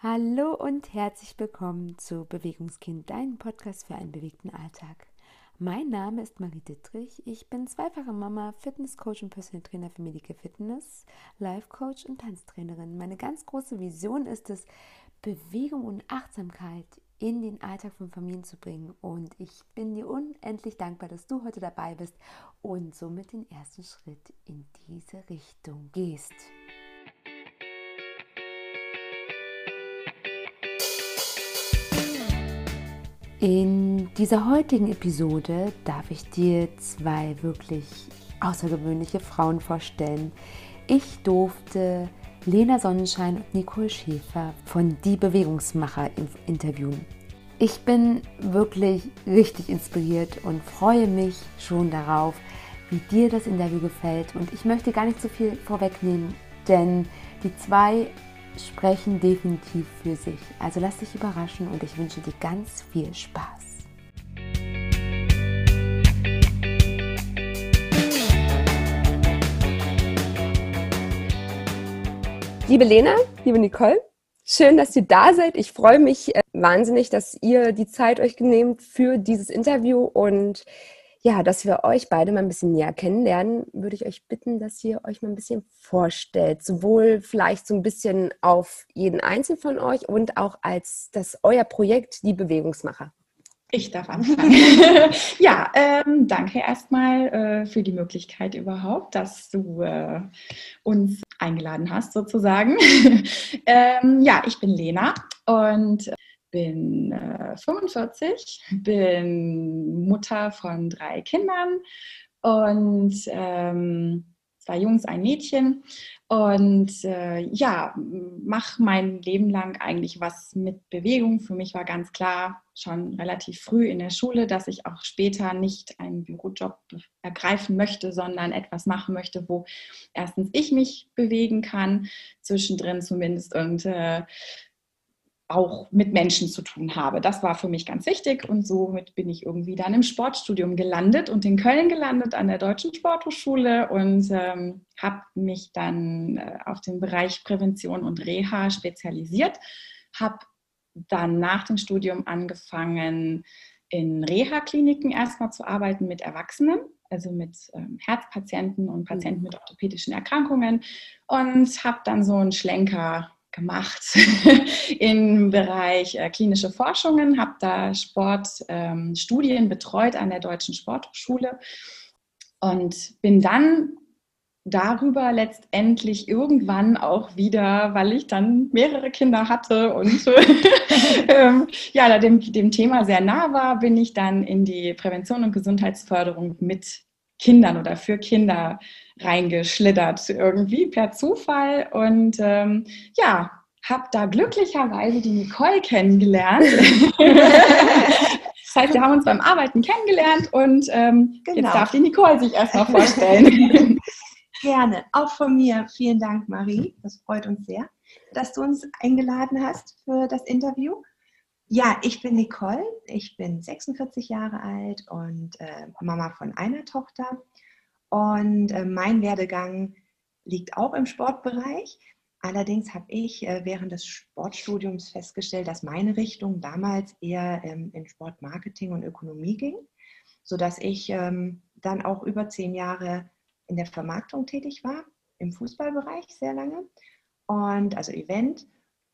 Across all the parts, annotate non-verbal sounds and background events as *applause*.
Hallo und herzlich willkommen zu Bewegungskind, dein Podcast für einen bewegten Alltag. Mein Name ist Marie Dittrich. Ich bin zweifache Mama, Fitnesscoach und Personal Trainer für Medical Fitness, Life Coach und Tanztrainerin. Meine ganz große Vision ist es, Bewegung und Achtsamkeit in den Alltag von Familien zu bringen. Und ich bin dir unendlich dankbar, dass du heute dabei bist und somit den ersten Schritt in diese Richtung gehst. In dieser heutigen Episode darf ich dir zwei wirklich außergewöhnliche Frauen vorstellen. Ich durfte Lena Sonnenschein und Nicole Schäfer von Die Bewegungsmacher interviewen. Ich bin wirklich richtig inspiriert und freue mich schon darauf, wie dir das Interview gefällt. Und ich möchte gar nicht so viel vorwegnehmen, denn die zwei sprechen definitiv für sich. Also lass dich überraschen und ich wünsche dir ganz viel Spaß. Liebe Lena, liebe Nicole, schön, dass ihr da seid. Ich freue mich äh, wahnsinnig, dass ihr die Zeit euch nehmt für dieses Interview und ja, dass wir euch beide mal ein bisschen näher kennenlernen, würde ich euch bitten, dass ihr euch mal ein bisschen vorstellt. Sowohl vielleicht so ein bisschen auf jeden Einzelnen von euch und auch als das euer Projekt, die Bewegungsmacher. Ich darf anfangen. *laughs* ja, ähm, danke erstmal äh, für die Möglichkeit überhaupt, dass du äh, uns eingeladen hast, sozusagen. *laughs* ähm, ja, ich bin Lena und bin äh, 45, bin Mutter von drei Kindern und ähm, zwei Jungs, ein Mädchen. Und äh, ja, mache mein Leben lang eigentlich was mit Bewegung. Für mich war ganz klar schon relativ früh in der Schule, dass ich auch später nicht einen Bürojob ergreifen möchte, sondern etwas machen möchte, wo erstens ich mich bewegen kann, zwischendrin zumindest und äh, auch mit Menschen zu tun habe. Das war für mich ganz wichtig und somit bin ich irgendwie dann im Sportstudium gelandet und in Köln gelandet an der Deutschen Sporthochschule und ähm, habe mich dann äh, auf den Bereich Prävention und Reha spezialisiert, habe dann nach dem Studium angefangen, in Reha-Kliniken erstmal zu arbeiten mit Erwachsenen, also mit ähm, Herzpatienten und Patienten mit orthopädischen Erkrankungen und habe dann so einen Schlenker gemacht *laughs* im Bereich äh, klinische Forschungen, habe da Sportstudien ähm, betreut an der Deutschen Sporthochschule und bin dann darüber letztendlich irgendwann auch wieder, weil ich dann mehrere Kinder hatte und *laughs* *laughs* ähm, ja, dem, dem Thema sehr nah war, bin ich dann in die Prävention und Gesundheitsförderung mit Kindern oder für Kinder reingeschlittert irgendwie per Zufall und ähm, ja, habe da glücklicherweise die Nicole kennengelernt. das heißt, wir haben uns beim Arbeiten kennengelernt und ähm, genau. jetzt darf die Nicole sich erstmal vorstellen. *laughs* Gerne, auch von mir. Vielen Dank, Marie. Das freut uns sehr, dass du uns eingeladen hast für das Interview. Ja, ich bin Nicole, ich bin 46 Jahre alt und äh, Mama von einer Tochter. Und äh, mein Werdegang liegt auch im Sportbereich. Allerdings habe ich äh, während des Sportstudiums festgestellt, dass meine Richtung damals eher ähm, in Sportmarketing und Ökonomie ging, sodass ich ähm, dann auch über zehn Jahre in der Vermarktung tätig war, im Fußballbereich sehr lange und also Event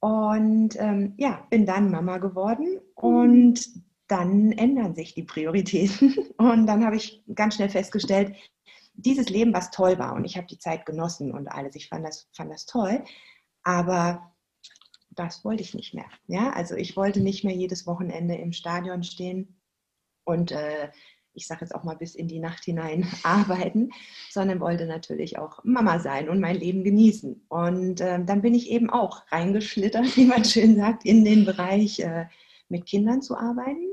und ähm, ja, bin dann Mama geworden und dann ändern sich die Prioritäten. *laughs* Und dann habe ich ganz schnell festgestellt, dieses Leben, was toll war und ich habe die Zeit genossen und alles, ich fand das, fand das toll, aber das wollte ich nicht mehr. Ja, also ich wollte nicht mehr jedes Wochenende im Stadion stehen und äh, ich sage jetzt auch mal bis in die Nacht hinein *laughs* arbeiten, sondern wollte natürlich auch Mama sein und mein Leben genießen. Und äh, dann bin ich eben auch reingeschlittert, *laughs* wie man schön sagt, in den Bereich äh, mit Kindern zu arbeiten.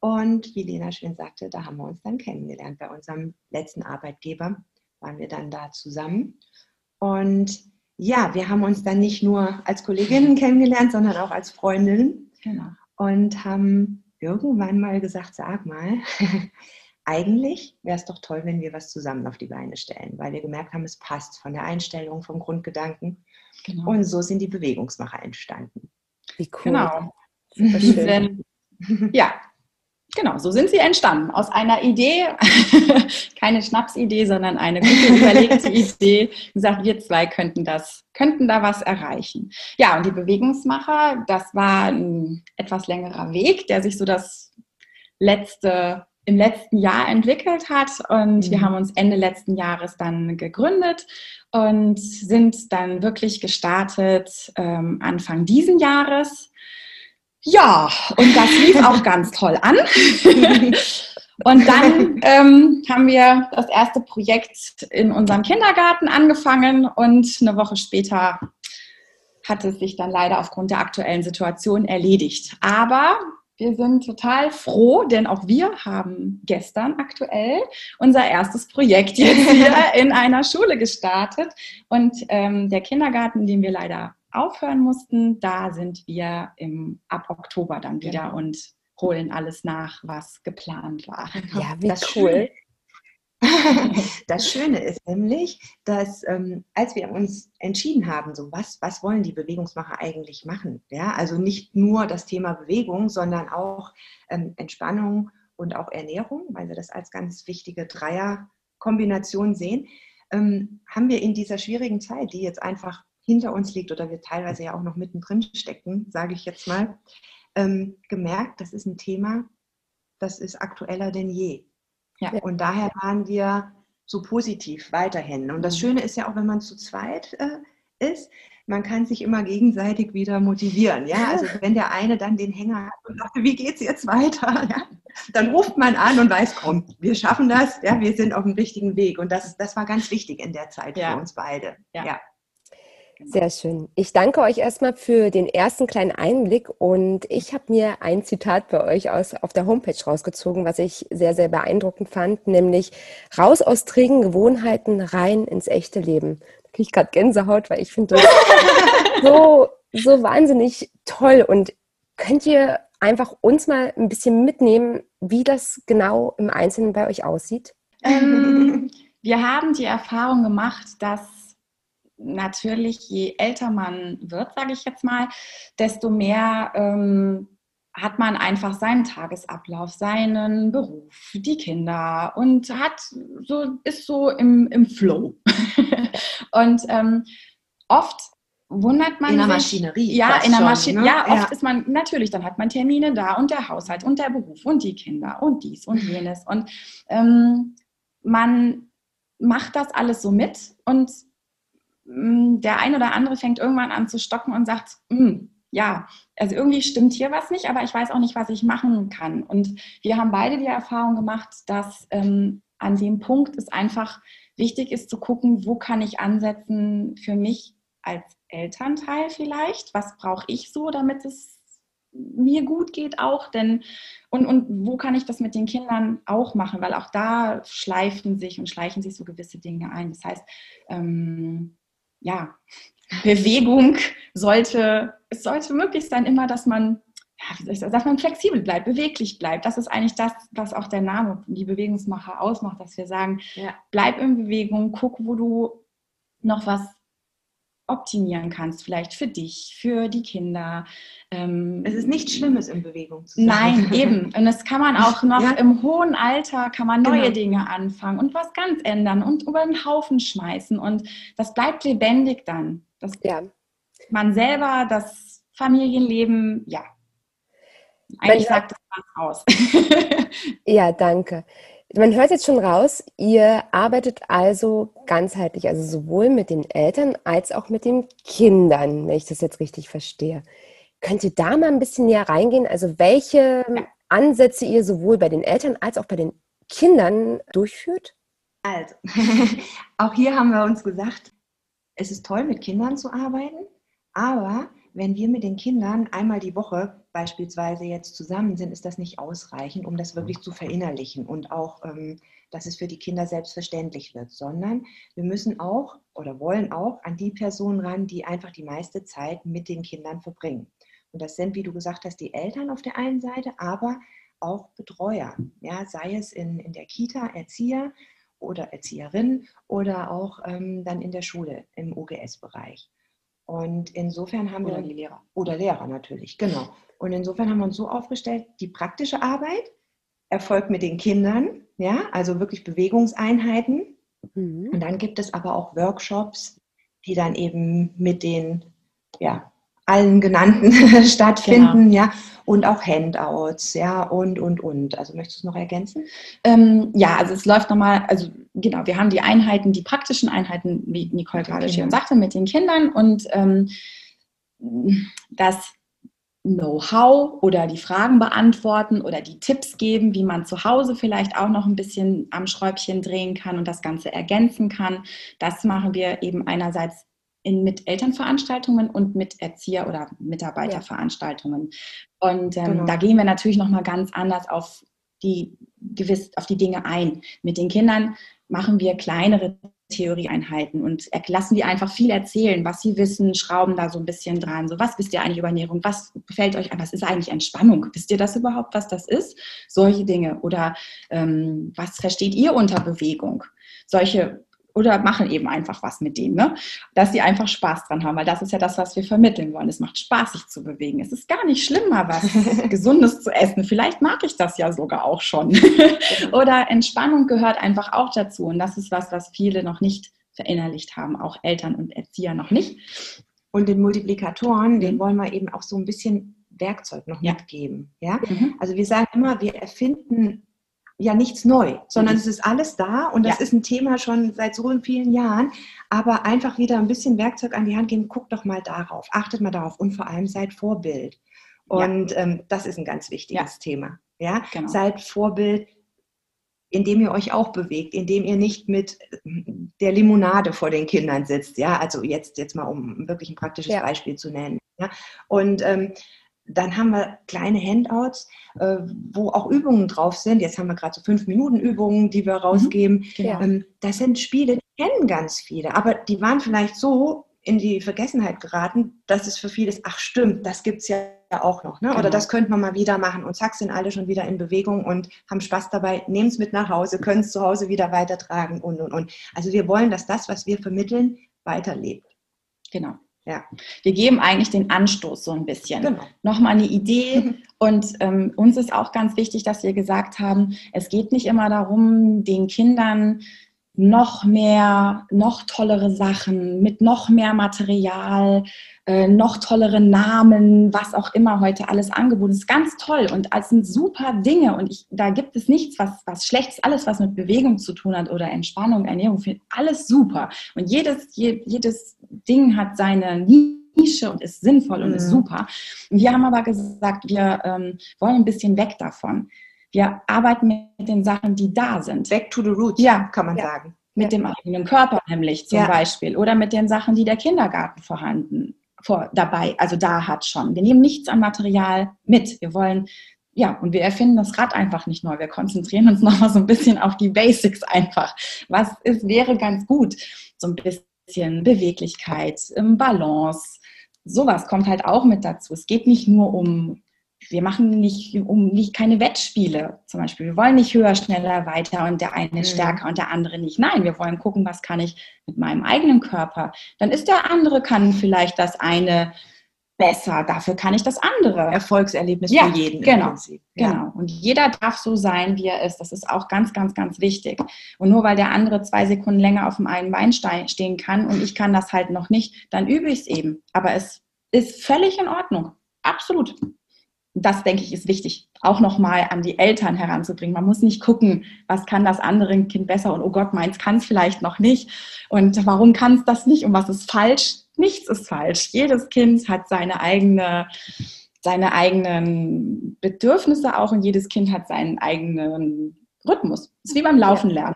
Und wie Lena schön sagte, da haben wir uns dann kennengelernt. Bei unserem letzten Arbeitgeber waren wir dann da zusammen. Und ja, wir haben uns dann nicht nur als Kolleginnen kennengelernt, sondern auch als Freundinnen. Genau. Und haben irgendwann mal gesagt, sag mal, *laughs* eigentlich wäre es doch toll, wenn wir was zusammen auf die Beine stellen, weil wir gemerkt haben, es passt von der Einstellung, vom Grundgedanken. Genau. Und so sind die Bewegungsmacher entstanden. Wie cool. Genau. Sind, *laughs* ja, genau, so sind sie entstanden. Aus einer Idee, *laughs* keine Schnapsidee, sondern eine gute überlegte *laughs* Idee. Gesagt, wir zwei könnten das, könnten da was erreichen. Ja, und die Bewegungsmacher, das war ein etwas längerer Weg, der sich so das letzte im letzten Jahr entwickelt hat und mhm. wir haben uns Ende letzten Jahres dann gegründet und sind dann wirklich gestartet ähm, Anfang diesen Jahres. Ja, und das lief auch *laughs* ganz toll an. *laughs* und dann ähm, haben wir das erste Projekt in unserem Kindergarten angefangen und eine Woche später hat es sich dann leider aufgrund der aktuellen Situation erledigt. Aber wir sind total froh, denn auch wir haben gestern aktuell unser erstes Projekt jetzt *laughs* hier in einer Schule gestartet. Und ähm, der Kindergarten, in dem wir leider aufhören mussten, da sind wir im, ab Oktober dann wieder genau. und holen alles nach, was geplant war. Ja, wie das cool. *laughs* Das Schöne ist nämlich, dass ähm, als wir uns entschieden haben, so was, was wollen die Bewegungsmacher eigentlich machen, ja, also nicht nur das Thema Bewegung, sondern auch ähm, Entspannung und auch Ernährung, weil wir das als ganz wichtige Dreierkombination sehen, ähm, haben wir in dieser schwierigen Zeit, die jetzt einfach hinter uns liegt oder wir teilweise ja auch noch mittendrin stecken, sage ich jetzt mal, ähm, gemerkt, das ist ein Thema, das ist aktueller denn je. Ja. Und daher waren wir so positiv weiterhin. Und das mhm. Schöne ist ja auch, wenn man zu zweit äh, ist, man kann sich immer gegenseitig wieder motivieren. Ja, also wenn der eine dann den Hänger hat und sagt, wie geht's jetzt weiter? *laughs* Ja? Dann ruft man an und weiß, komm, wir schaffen das, ja, wir sind auf dem richtigen Weg. Und das, das war ganz wichtig in der Zeit ja. für uns beide. Ja. ja. Sehr schön. Ich danke euch erstmal für den ersten kleinen Einblick und ich habe mir ein Zitat bei euch aus, auf der Homepage rausgezogen, was ich sehr, sehr beeindruckend fand, nämlich raus aus trägen Gewohnheiten, rein ins echte Leben. Da kriege ich gerade Gänsehaut, weil ich finde das *laughs* so, so wahnsinnig toll und könnt ihr einfach uns mal ein bisschen mitnehmen, wie das genau im Einzelnen bei euch aussieht? Ähm, wir haben die Erfahrung gemacht, dass natürlich, je älter man wird, sage ich jetzt mal, desto mehr ähm, hat man einfach seinen Tagesablauf, seinen Beruf, die Kinder und hat so, ist so im, im Flow. *laughs* und ähm, oft wundert man in der sich, Maschinerie. Ja, in der Maschinerie. Ne? Ja, oft ja. ist man natürlich, dann hat man Termine da und der Haushalt und der Beruf und die Kinder und dies und jenes. Und ähm, man macht das alles so mit und der ein oder andere fängt irgendwann an zu stocken und sagt, mm, ja, also irgendwie stimmt hier was nicht, aber ich weiß auch nicht, was ich machen kann. Und wir haben beide die Erfahrung gemacht, dass ähm, an dem Punkt es einfach wichtig ist zu gucken, wo kann ich ansetzen für mich als Elternteil vielleicht, was brauche ich so, damit es mir gut geht auch, denn und, und wo kann ich das mit den Kindern auch machen, weil auch da schleifen sich und schleichen sich so gewisse Dinge ein. Das heißt, ähm, ja, Bewegung sollte, es sollte möglich sein immer, dass man, ja, dass man flexibel bleibt, beweglich bleibt. Das ist eigentlich das, was auch der Name, die Bewegungsmacher ausmacht, dass wir sagen, ja. bleib in Bewegung, guck, wo du noch was optimieren kannst, vielleicht für dich, für die Kinder. Ähm, es ist nichts Schlimmes in Bewegung zu sein. Nein, eben. *laughs* Und das kann man auch noch ja. im hohen Alter, kann man neue genau. Dinge anfangen und was ganz ändern und über den Haufen schmeißen. Und das bleibt lebendig dann. Das, ja. Man selber, das Familienleben, ja. Eigentlich sagt das was aus. ja, danke. Man hört jetzt schon raus, ihr arbeitet also ganzheitlich, also sowohl mit den Eltern als auch mit den Kindern, wenn ich das jetzt richtig verstehe. Könnt ihr da mal ein bisschen näher reingehen? Also welche Ansätze ihr sowohl bei den Eltern als auch bei den Kindern durchführt? Also, *laughs* auch hier haben wir uns gesagt, es ist toll, mit Kindern zu arbeiten, aber wenn wir mit den Kindern einmal die Woche beispielsweise jetzt zusammen sind, ist das nicht ausreichend, um das wirklich zu verinnerlichen und auch, ähm, dass es für die Kinder selbstverständlich wird, sondern wir müssen auch oder wollen auch an die Personen ran, die einfach die meiste Zeit mit den Kindern verbringen. Und das sind, wie du gesagt hast, die Eltern auf der einen Seite, aber auch Betreuer, ja, sei es in, in der Kita, Erzieher oder Erzieherin oder auch ähm, dann in der Schule im OGS-Bereich. Und insofern haben Oder wir die Lehrer. oder Lehrer natürlich, genau. Und insofern haben wir uns so aufgestellt, die praktische Arbeit erfolgt mit den Kindern, ja, also wirklich Bewegungseinheiten. Mhm. Und dann gibt es aber auch Workshops, die dann eben mit den, ja, allen genannten *laughs* stattfinden, ja, und auch Handouts, ja, und, und, und. Also möchtest du es noch ergänzen? Ähm, ja, also es läuft nochmal, also genau, wir haben die Einheiten, die praktischen Einheiten, wie Nicole gerade schon sagte, mit den Kindern und ähm, das Know-how oder die Fragen beantworten oder die Tipps geben, wie man zu Hause vielleicht auch noch ein bisschen am Schräubchen drehen kann und das Ganze ergänzen kann. Das machen wir eben einerseits in, mit Elternveranstaltungen und mit Erzieher- oder Mitarbeiterveranstaltungen. Und ähm, Genau. da gehen wir natürlich nochmal ganz anders auf die, gewiss, auf die Dinge ein. Mit den Kindern machen wir kleinere Theorieeinheiten und lassen die einfach viel erzählen, was sie wissen, schrauben da so ein bisschen dran. So, was wisst ihr eigentlich über Ernährung? Was gefällt euch an? Was ist eigentlich Entspannung? Wisst ihr das überhaupt, was das ist? Solche Dinge. Oder ähm, was versteht ihr unter Bewegung? Solche oder machen eben einfach was mit denen, ne? dass sie einfach Spaß dran haben, weil das ist ja das, was wir vermitteln wollen. Es macht Spaß, sich zu bewegen. Es ist gar nicht schlimm, mal was *laughs* Gesundes zu essen. Vielleicht mag ich das ja sogar auch schon. *laughs* oder Entspannung gehört einfach auch dazu. Und das ist was, was viele noch nicht verinnerlicht haben, auch Eltern und Erzieher noch nicht. Und den Multiplikatoren, den Mhm. wollen wir eben auch so ein bisschen Werkzeug noch Ja. mitgeben. Ja? Also wir sagen immer, wir erfinden ja nichts neu, sondern Mhm. es ist alles da und das Ja. ist ein Thema schon seit so vielen Jahren. Aber einfach wieder ein bisschen Werkzeug an die Hand geben, guckt doch mal darauf, achtet mal darauf und vor allem seid Vorbild. Ja. Und ähm, das ist ein ganz wichtiges Thema. Ja? Genau. Seid Vorbild, indem ihr euch auch bewegt, indem ihr nicht mit der Limonade vor den Kindern sitzt. Ja, also jetzt, jetzt mal, um wirklich ein praktisches Ja. Beispiel zu nennen. Ja? Und ähm, dann haben wir kleine Handouts, äh, wo auch Übungen drauf sind. Jetzt haben wir gerade so fünf Minuten Übungen, die wir rausgeben. Ja. Ähm, das sind Spiele, die kennen ganz viele, aber die waren vielleicht so in die Vergessenheit geraten, dass es für viele ist, ach stimmt, das gibt es ja auch noch. Ne? Oder Genau. das könnte man mal wieder machen. Und zack, sind alle schon wieder in Bewegung und haben Spaß dabei, nehmen es mit nach Hause, können es zu Hause wieder weitertragen und, und, und. Also wir wollen, dass das, was wir vermitteln, weiterlebt. Genau. Ja. Wir geben eigentlich den Anstoß so ein bisschen. Genau. Nochmal eine Idee. Und ähm, uns ist auch ganz wichtig, dass wir gesagt haben, es geht nicht immer darum, den Kindern noch mehr, noch tollere Sachen mit noch mehr Material, äh, noch tollere Namen, was auch immer heute alles angeboten ist. Ganz toll und es sind super Dinge und ich, da gibt es nichts, was, was Schlechtes, alles, was mit Bewegung zu tun hat oder Entspannung, Ernährung, finde alles super. Und jedes, je, jedes Ding hat seine Nische und ist sinnvoll und ist Mhm. super. Und wir haben aber gesagt, wir ähm, wollen ein bisschen weg davon. Wir arbeiten mit den Sachen, die da sind. Back to the roots, Ja. kann man Ja. sagen. Mit dem eigenen Körper nämlich zum Ja. Beispiel. Oder mit den Sachen, die der Kindergarten vorhanden vor, dabei, also da hat schon. Wir nehmen nichts an Material mit. Wir wollen, ja, und wir erfinden das Rad einfach nicht neu. Wir konzentrieren uns *laughs* nochmal so ein bisschen auf die Basics einfach. Was ist, wäre ganz gut? So ein bisschen Beweglichkeit, ähm, Balance. Sowas kommt halt auch mit dazu. Es geht nicht nur um wir machen nicht um nicht keine Wettspiele zum Beispiel. Wir wollen nicht höher, schneller, weiter und der eine ist Mhm. stärker und der andere nicht. Nein, wir wollen gucken, was kann ich mit meinem eigenen Körper. Dann ist der andere kann vielleicht das eine besser. Dafür kann ich das andere. Erfolgserlebnis Ja, für jeden genau. Ja. Genau. Und jeder darf so sein, wie er ist. Das ist auch ganz, ganz, ganz wichtig. Und nur weil der andere zwei Sekunden länger auf dem einen Bein stehen kann und ich kann das halt noch nicht, dann übe ich es eben. Aber es ist völlig in Ordnung. Absolut. Das, denke ich, ist wichtig, auch nochmal an die Eltern heranzubringen. Man muss nicht gucken, was kann das andere Kind besser und oh Gott, meins kann es vielleicht noch nicht. Und warum kann es das nicht und was ist falsch? Nichts ist falsch. Jedes Kind hat seine eigene seine eigenen Bedürfnisse auch und jedes Kind hat seinen eigenen Rhythmus. Das ist wie beim Laufen lernen.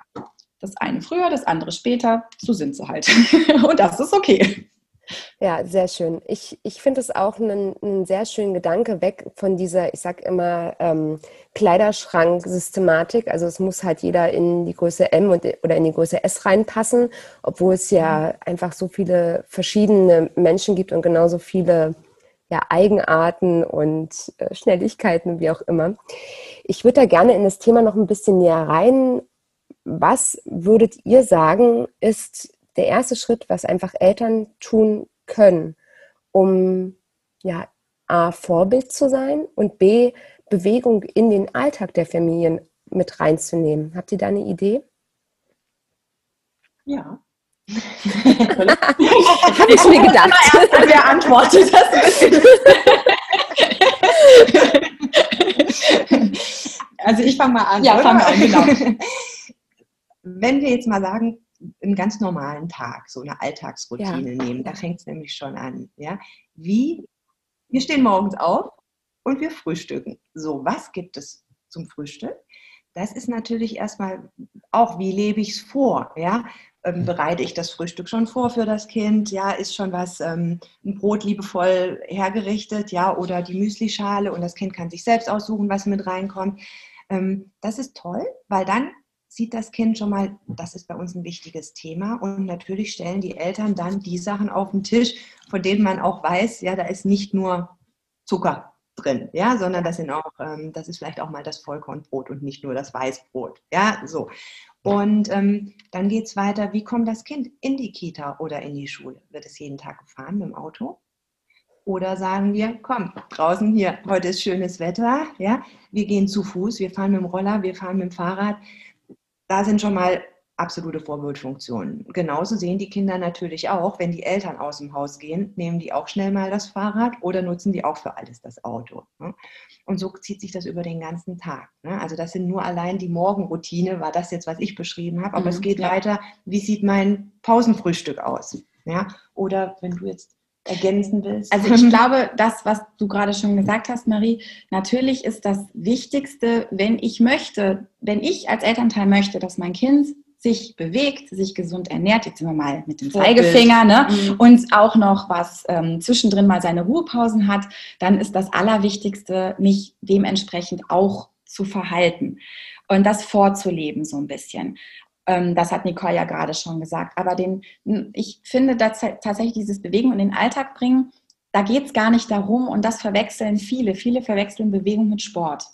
Das eine früher, das andere später. So sind sie halt. *laughs* und das ist okay. Ja, sehr schön. Ich, ich finde es auch einen, einen sehr schönen Gedanke weg von dieser, ich sag immer, ähm, Kleiderschrank-Systematik. Also es muss halt jeder in die Größe M und, oder in die Größe S reinpassen, obwohl es ja einfach so viele verschiedene Menschen gibt und genauso viele ja, Eigenarten und äh, Schnelligkeiten, wie auch immer. Ich würde da gerne in das Thema noch ein bisschen näher rein. Was würdet ihr sagen, ist der erste Schritt, was einfach Eltern tun können, um ja, A, Vorbild zu sein und B, Bewegung in den Alltag der Familien mit reinzunehmen. Habt ihr da eine Idee? Ja. *laughs* Habe ich mir gedacht. Wer antwortet das Also ich fange mal an. Ja, oder? fang an, genau. *laughs* Wenn wir jetzt mal sagen, einen ganz normalen Tag, so eine Alltagsroutine nehmen, da fängt es nämlich schon an. Ja? Wie, wir stehen morgens auf und wir frühstücken. So, was gibt es zum Frühstück? Das ist natürlich erstmal auch, wie lebe ich es vor? Ja? Ähm, bereite ich das Frühstück schon vor für das Kind? Ja, ist schon was, ähm, ein Brot liebevoll hergerichtet, ja, oder die Müslischale und das Kind kann sich selbst aussuchen, was mit reinkommt. Ähm, das ist toll, weil dann sieht das Kind schon mal, das ist bei uns ein wichtiges Thema. Und natürlich stellen die Eltern dann die Sachen auf den Tisch, von denen man auch weiß, ja, da ist nicht nur Zucker drin, ja, sondern das sind auch, ähm, das ist vielleicht auch mal das Vollkornbrot und nicht nur das Weißbrot, ja, so. Und ähm, dann geht es weiter, wie kommt das Kind in die Kita oder in die Schule? Wird es jeden Tag gefahren mit dem Auto? Oder sagen wir, komm, draußen hier, heute ist schönes Wetter, ja, wir gehen zu Fuß, wir fahren mit dem Roller, wir fahren mit dem Fahrrad. Da sind schon mal absolute Vorbildfunktionen. Genauso sehen die Kinder natürlich auch, wenn die Eltern aus dem Haus gehen, nehmen die auch schnell mal das Fahrrad oder nutzen die auch für alles das Auto. Ne? Und so zieht sich das über den ganzen Tag. Ne? Also das sind nur allein die Morgenroutine, war das jetzt, was ich beschrieben habe, aber Mhm, es geht ja. weiter, wie sieht mein Pausenfrühstück aus? Ja? Oder wenn du jetzt ergänzen willst. Also ich glaube, das, was du gerade schon gesagt hast, Marie, natürlich ist das Wichtigste, wenn ich möchte, wenn ich als Elternteil möchte, dass mein Kind sich bewegt, sich gesund ernährt, jetzt sind wir mal mit dem. Zeigefinger, ne? Mhm. und auch noch was ähm, zwischendrin mal seine Ruhepausen hat, dann ist das Allerwichtigste, mich dementsprechend auch zu verhalten und das vorzuleben so ein bisschen. Ähm, das hat Nicole ja gerade schon gesagt. Aber den, ich finde dass tatsächlich dieses Bewegen in den Alltag bringen, da geht es gar nicht darum und das verwechseln viele. Viele verwechseln Bewegung mit Sport.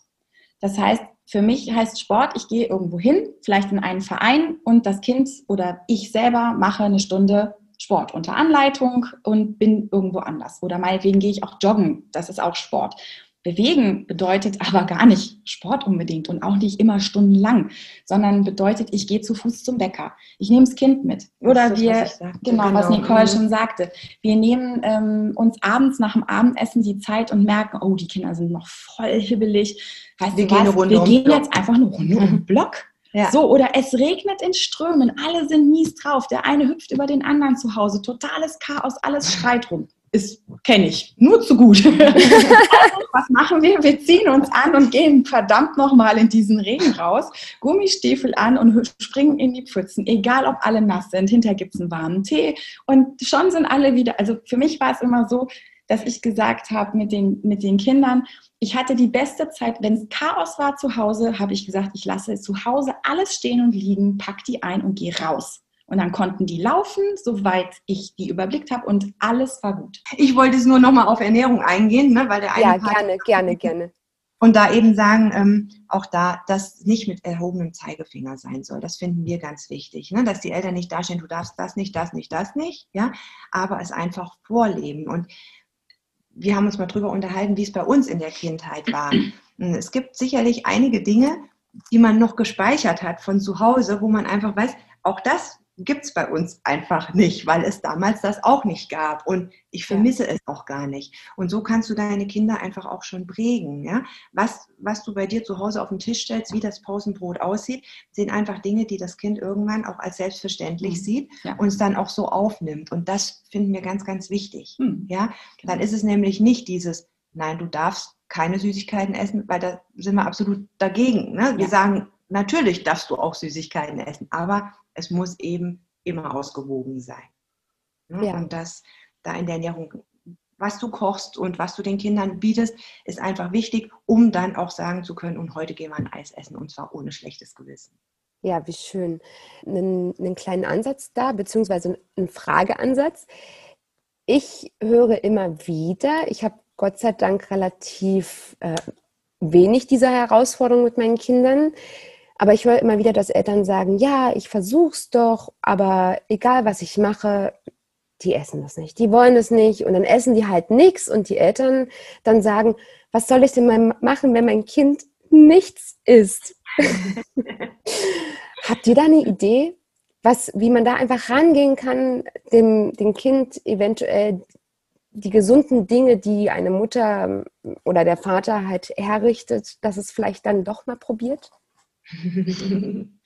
Das heißt, für mich heißt Sport, ich gehe irgendwo hin, vielleicht in einen Verein und das Kind oder ich selber mache eine Stunde Sport unter Anleitung und bin irgendwo anders. Oder meinetwegen gehe ich auch joggen, das ist auch Sport. Bewegen bedeutet aber gar nicht Sport unbedingt und auch nicht immer stundenlang, sondern bedeutet, ich gehe zu Fuß zum Bäcker. Ich nehme das Kind mit. Oder Das wir, was sagte. genau, was Genau. Nicole Mhm. schon sagte, wir nehmen ähm, uns abends nach dem Abendessen die Zeit und merken, oh, die Kinder sind noch voll hibbelig. Weißt Wir gehen wir um gehen jetzt einfach eine Runde um den *laughs* Block. Ja. So, oder es regnet in Strömen, alle sind mies drauf, der eine hüpft über den anderen zu Hause, totales Chaos, alles schreit rum. Ist, kenne ich, nur zu gut. *laughs* also, was machen wir? Wir ziehen uns an und gehen verdammt nochmal in diesen Regen raus, Gummistiefel an und springen in die Pfützen, egal ob alle nass sind, hinterher gibt es einen warmen Tee und schon sind alle wieder, also für mich war es immer so, dass ich gesagt habe mit den, mit den Kindern, ich hatte die beste Zeit, wenn es Chaos war zu Hause, habe ich gesagt, ich lasse zu Hause alles stehen und liegen, pack die ein und gehe raus. Und dann konnten die laufen, soweit ich die überblickt habe und alles war gut. Ich wollte es nur noch mal auf Ernährung eingehen, ne, weil der eine Ja, Part gerne, gerne, gerne. Und da eben sagen, ähm, auch da, dass nicht mit erhobenem Zeigefinger sein soll. Das finden wir ganz wichtig, ne? dass die Eltern nicht dastehen, du darfst das nicht, das nicht, das nicht, ja, aber es einfach vorleben. Und wir haben uns mal drüber unterhalten, wie es bei uns in der Kindheit war. Es gibt sicherlich einige Dinge, die man noch gespeichert hat von zu Hause, wo man einfach weiß, auch das gibt es bei uns einfach nicht, weil es damals das auch nicht gab. Und ich vermisse es auch gar nicht. Und so kannst du deine Kinder einfach auch schon prägen. Ja? Was, was du bei dir zu Hause auf den Tisch stellst, wie das Pausenbrot aussieht, sind einfach Dinge, die das Kind irgendwann auch als selbstverständlich Mhm. sieht Ja. und es dann auch so aufnimmt. Und das finden wir ganz, ganz wichtig. Hm. Ja? Dann ist es nämlich nicht dieses, nein, du darfst keine Süßigkeiten essen, weil da sind wir absolut dagegen. Ne? Wir Ja. sagen, natürlich darfst du auch Süßigkeiten essen, aber es muss eben immer ausgewogen sein. Ne? Ja. Und das da in der Ernährung, was du kochst und was du den Kindern bietest, ist einfach wichtig, um dann auch sagen zu können, und heute gehen wir ein Eis essen und zwar ohne schlechtes Gewissen. Ja, wie schön. Einen, einen kleinen Ansatz da, beziehungsweise einen Frageansatz. Ich höre immer wieder, ich habe Gott sei Dank relativ äh, wenig dieser Herausforderung mit meinen Kindern, aber ich höre immer wieder, dass Eltern sagen, ja, ich versuch's doch, aber egal was ich mache, die essen das nicht, die wollen es nicht und dann essen die halt nichts und die Eltern dann sagen, was soll ich denn mal machen, wenn mein Kind nichts isst? *laughs* Habt ihr da eine Idee, was, wie man da einfach rangehen kann, dem, dem Kind eventuell die gesunden Dinge, die eine Mutter oder der Vater halt herrichtet, dass es vielleicht dann doch mal probiert? *laughs*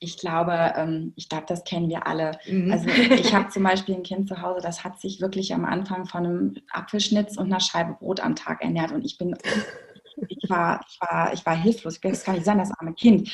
Ich glaube, ähm, ich glaube, das kennen wir alle. Mhm. Also ich habe zum Beispiel ein Kind zu Hause, das hat sich wirklich am Anfang von einem Apfelschnitz und einer Scheibe Brot am Tag ernährt und ich bin ich war, ich war, ich war hilflos. Das kann nicht sein, das arme Kind.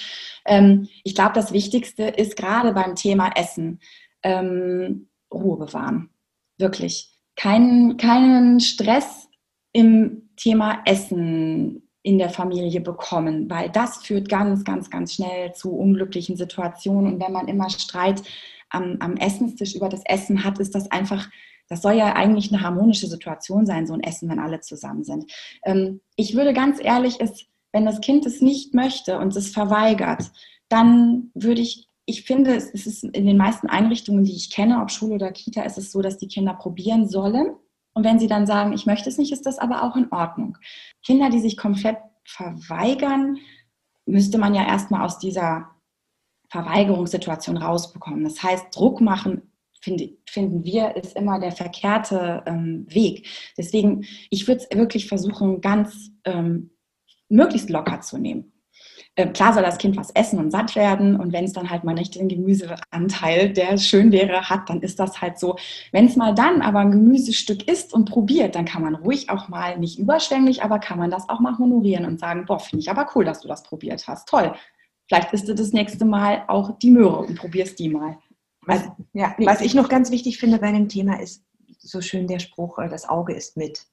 Ähm, ich glaube, das Wichtigste ist gerade beim Thema Essen ähm, Ruhe bewahren. Wirklich. Keinen, keinen Stress im Thema Essen in der Familie bekommen, weil das führt ganz, ganz, ganz schnell zu unglücklichen Situationen. Und wenn man immer Streit am, am Essenstisch über das Essen hat, ist das einfach das soll ja eigentlich eine harmonische Situation sein, so ein Essen, wenn alle zusammen sind. Ähm, ich würde ganz ehrlich, es, wenn das Kind es nicht möchte und es verweigert, dann würde ich, ich finde, es ist in den meisten Einrichtungen, die ich kenne, ob Schule oder Kita, ist es so, dass die Kinder probieren sollen. Und wenn sie dann sagen, ich möchte es nicht, ist das aber auch in Ordnung. Kinder, die sich komplett verweigern, müsste man ja erstmal aus dieser Verweigerungssituation rausbekommen. Das heißt, Druck machen finde, finden wir, ist immer der verkehrte ähm, Weg. Deswegen, ich würde es wirklich versuchen, ganz ähm, möglichst locker zu nehmen. Äh, klar soll das Kind was essen und satt werden und wenn es dann halt mal nicht den Gemüseanteil, der schön wäre, hat, dann ist das halt so. Wenn es mal dann aber ein Gemüsestück isst und probiert, dann kann man ruhig auch mal, nicht überschwänglich, aber kann man das auch mal honorieren und sagen, boah, finde ich aber cool, dass du das probiert hast. Toll. Vielleicht isst du das nächste Mal auch die Möhre und probierst die mal. Was, ja, was ich noch ganz wichtig finde bei dem Thema ist so schön der Spruch, äh, das Auge ist mit.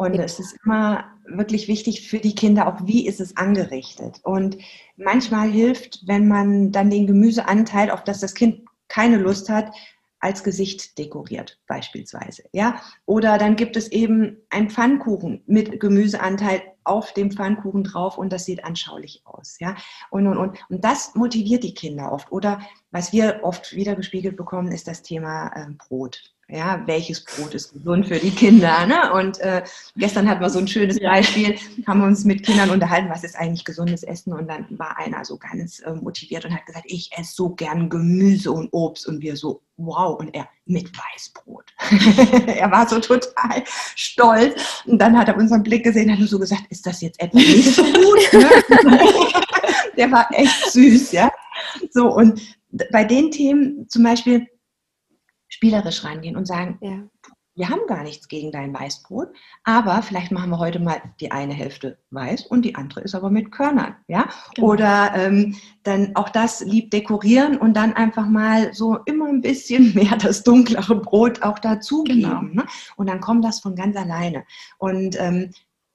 Und ja. es ist immer wirklich wichtig für die Kinder, auch wie ist es angerichtet. Und manchmal hilft, wenn man dann den Gemüseanteil, auf das das Kind keine Lust hat, als Gesicht dekoriert, beispielsweise. Ja? Oder dann gibt es eben einen Pfannkuchen mit Gemüseanteil auf dem Pfannkuchen drauf und das sieht anschaulich aus. Ja? Und, und, und, und das motiviert die Kinder oft. Oder was wir oft wiedergespiegelt bekommen, ist das Thema äh, Brot. Ja, welches Brot ist gesund für die Kinder? Ne? Und äh, gestern hatten wir so ein schönes Beispiel, haben wir uns mit Kindern unterhalten, was ist eigentlich gesundes Essen? Und dann war einer so ganz äh, motiviert und hat gesagt, ich esse so gern Gemüse und Obst. Und wir so, wow. Und er mit Weißbrot. *laughs* er war so total stolz. Und dann hat er unseren Blick gesehen, hat nur so gesagt, ist das jetzt etwas nicht so gut? Ne? *laughs* Der war echt süß, ja. So, und bei den Themen zum Beispiel spielerisch rangehen und sagen, ja. wir haben gar nichts gegen dein Weißbrot, aber vielleicht machen wir heute mal die eine Hälfte weiß und die andere ist aber mit Körnern, ja? Genau. Oder ähm, dann auch das lieb dekorieren und dann einfach mal so immer ein bisschen *laughs* mehr das dunklere Brot auch dazugeben. Genau. Ne? Und dann kommt das von ganz alleine. Und ähm,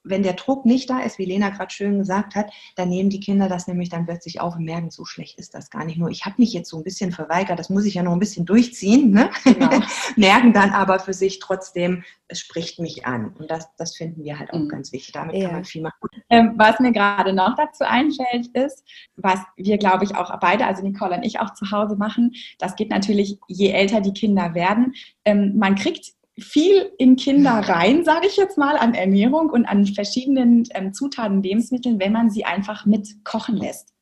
wenn der Druck nicht da ist, wie Lena gerade schön gesagt hat, dann nehmen die Kinder das nämlich dann plötzlich auf und merken, so schlecht ist das gar nicht nur. Ich habe mich jetzt so ein bisschen verweigert, das muss ich ja noch ein bisschen durchziehen. Ne? Genau. *laughs* merken dann aber für sich trotzdem, es spricht mich an. Und das, das finden wir halt auch mhm. ganz wichtig. Damit ja. kann man viel machen. Ähm, was mir gerade noch dazu einfällt, ist, was wir, glaube ich, auch beide, also Nicole und ich auch zu Hause machen, das geht natürlich, je älter die Kinder werden, ähm, man kriegt viel in Kinder rein, sage ich jetzt mal, an Ernährung und an verschiedenen ähm, Zutaten, Lebensmitteln, wenn man sie einfach mit kochen lässt.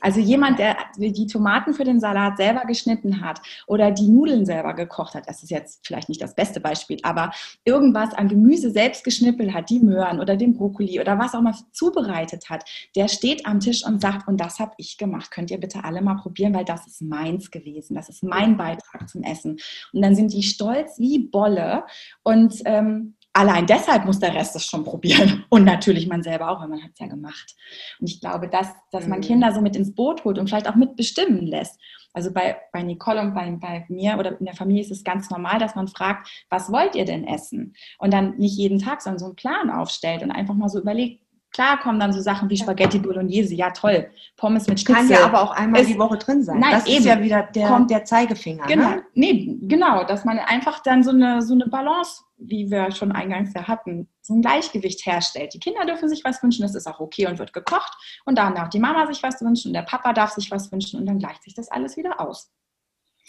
Also jemand, der die Tomaten für den Salat selber geschnitten hat oder die Nudeln selber gekocht hat, das ist jetzt vielleicht nicht das beste Beispiel, aber irgendwas an Gemüse selbst geschnippelt hat, die Möhren oder den Brokkoli oder was auch mal zubereitet hat, der steht am Tisch und sagt, und das habe ich gemacht. Könnt ihr bitte alle mal probieren, weil das ist meins gewesen. Das ist mein Beitrag zum Essen. Und dann sind die stolz wie Bolle und ähm, allein deshalb muss der Rest es schon probieren. *laughs* Und natürlich man selber auch, weil man hat es ja gemacht. Und ich glaube, dass, dass man mhm. Kinder so mit ins Boot holt und vielleicht auch mitbestimmen lässt. Also bei, bei Nicole und bei, bei mir oder in der Familie ist es ganz normal, dass man fragt, was wollt ihr denn essen? Und dann nicht jeden Tag, sondern so einen Plan aufstellt und einfach mal so überlegt, Klar kommen dann so Sachen wie Spaghetti Bolognese, ja toll. Pommes mit Schnitzel. Kann ja aber auch einmal ist, die Woche drin sein. Nein, das eben. ist ja wieder der, Kommt, der Zeigefinger. Genau, ne? nee, genau, dass man einfach dann so eine, so eine Balance, wie wir schon eingangs ja hatten, so ein Gleichgewicht herstellt. Die Kinder dürfen sich was wünschen, das ist auch okay und wird gekocht. Und danach die Mama sich was wünschen und der Papa darf sich was wünschen und dann gleicht sich das alles wieder aus.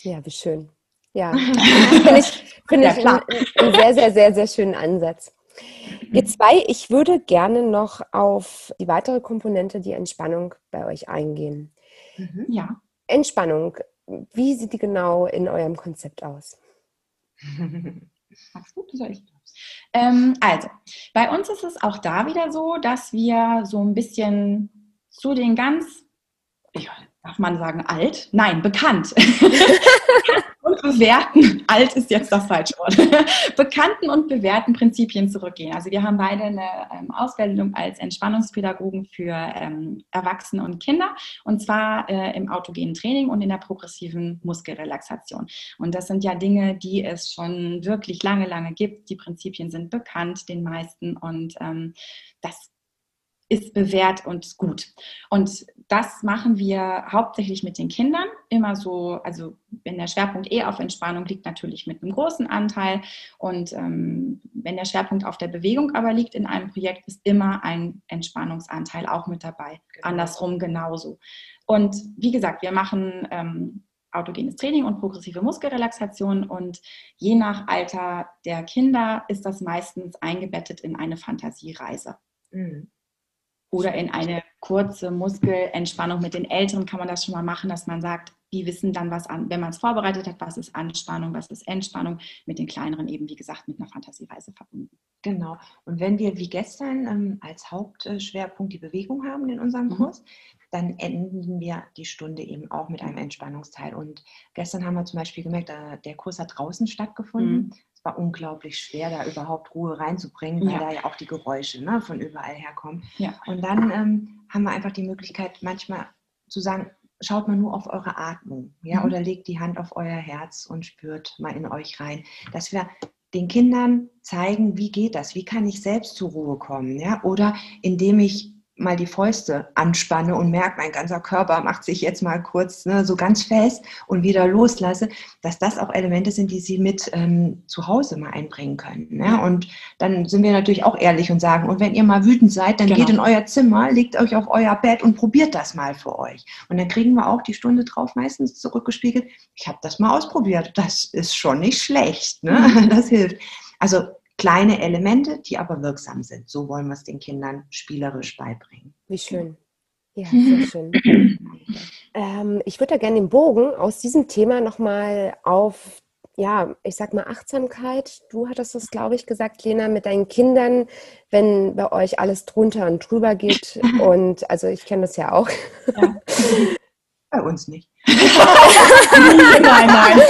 Ja, wie schön. Ja, *laughs* finde ich, find ja, ich einen, einen sehr, sehr, sehr, sehr schönen Ansatz. Ihr zwei, ich würde gerne noch auf die weitere Komponente, die Entspannung bei euch eingehen. Mhm. Ja. Entspannung, wie sieht die genau in eurem Konzept aus? Magst du? Soll ich? Ähm, also, bei uns ist es auch da wieder so, dass wir so ein bisschen zu den ganz, ja, darf man sagen, alt? Nein, bekannt. *laughs* *laughs* bewährten, *laughs* alt ist jetzt das falsche Wort, *laughs* bekannten und bewährten Prinzipien zurückgehen. Also wir haben beide eine ähm, Ausbildung als Entspannungspädagogen für ähm, Erwachsene und Kinder und zwar äh, im autogenen Training und in der progressiven Muskelrelaxation. Und das sind ja Dinge, die es schon wirklich lange, lange gibt. Die Prinzipien sind bekannt den meisten und ähm, das ist bewährt und gut. Und das machen wir hauptsächlich mit den Kindern. Immer so, also wenn der Schwerpunkt eh auf Entspannung liegt, natürlich mit einem großen Anteil. Und ähm, wenn der Schwerpunkt auf der Bewegung aber liegt in einem Projekt, ist immer ein Entspannungsanteil auch mit dabei. Genau. Andersrum genauso. Und wie gesagt, wir machen ähm, autogenes Training und progressive Muskelrelaxation. Und je nach Alter der Kinder ist das meistens eingebettet in eine Fantasiereise. Mhm. Oder in eine kurze Muskelentspannung mit den Älteren kann man das schon mal machen, dass man sagt, die wissen dann, was an, wenn man es vorbereitet hat, was ist Anspannung, was ist Entspannung, mit den kleineren eben, wie gesagt, mit einer Fantasiereise verbunden. Genau. Und wenn wir wie gestern ähm, als Hauptschwerpunkt die Bewegung haben in unserem mhm. Kurs, dann enden wir die Stunde eben auch mit einem Entspannungsteil. Und gestern haben wir zum Beispiel gemerkt, äh, der Kurs hat draußen stattgefunden. Mhm war unglaublich schwer, da überhaupt Ruhe reinzubringen, weil ja. da ja auch die Geräusche ne, von überall herkommen. Ja. Und dann ähm, haben wir einfach die Möglichkeit, manchmal zu sagen, schaut mal nur auf eure Atmung, ja, mhm. oder legt die Hand auf euer Herz und spürt mal in euch rein, dass wir den Kindern zeigen, wie geht das, wie kann ich selbst zur Ruhe kommen, ja, oder indem ich mal die Fäuste anspanne und merke, mein ganzer Körper macht sich jetzt mal kurz ne, so ganz fest und wieder loslasse, dass das auch Elemente sind, die sie mit ähm, zu Hause mal einbringen können. Ne? Und dann sind wir natürlich auch ehrlich und sagen, und wenn ihr mal wütend seid, dann genau. geht in euer Zimmer, legt euch auf euer Bett und probiert das mal für euch. Und dann kriegen wir auch die Stunde drauf meistens zurückgespiegelt, ich habe das mal ausprobiert, das ist schon nicht schlecht, ne? Mhm. *laughs* das hilft. Also kleine Elemente, die aber wirksam sind. So wollen wir es den Kindern spielerisch beibringen. Wie schön. Ja, sehr *laughs* schön. ähm, ich würde da gerne den Bogen aus diesem Thema nochmal auf, ja, ich sag mal Achtsamkeit. Du hattest das, glaube ich, gesagt, Lena, mit deinen Kindern, wenn bei euch alles drunter und drüber geht. *laughs* Und also ich kenne das ja auch. Ja. *laughs* Bei uns nicht. nein, nein.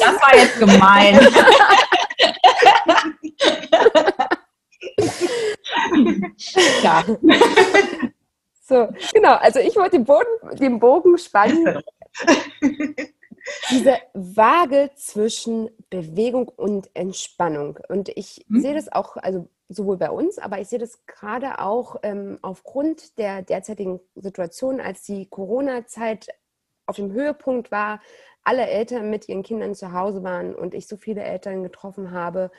Das war jetzt gemein. *laughs* ja. So, genau. Also ich wollte den, Boden, den Bogen spannen. Diese Waage zwischen Bewegung und Entspannung. Und ich hm. sehe das auch, also sowohl bei uns, aber ich sehe das gerade auch ähm, aufgrund der derzeitigen Situation, als die Corona-Zeit auf dem Höhepunkt war, alle Eltern mit ihren Kindern zu Hause waren und ich so viele Eltern getroffen habe,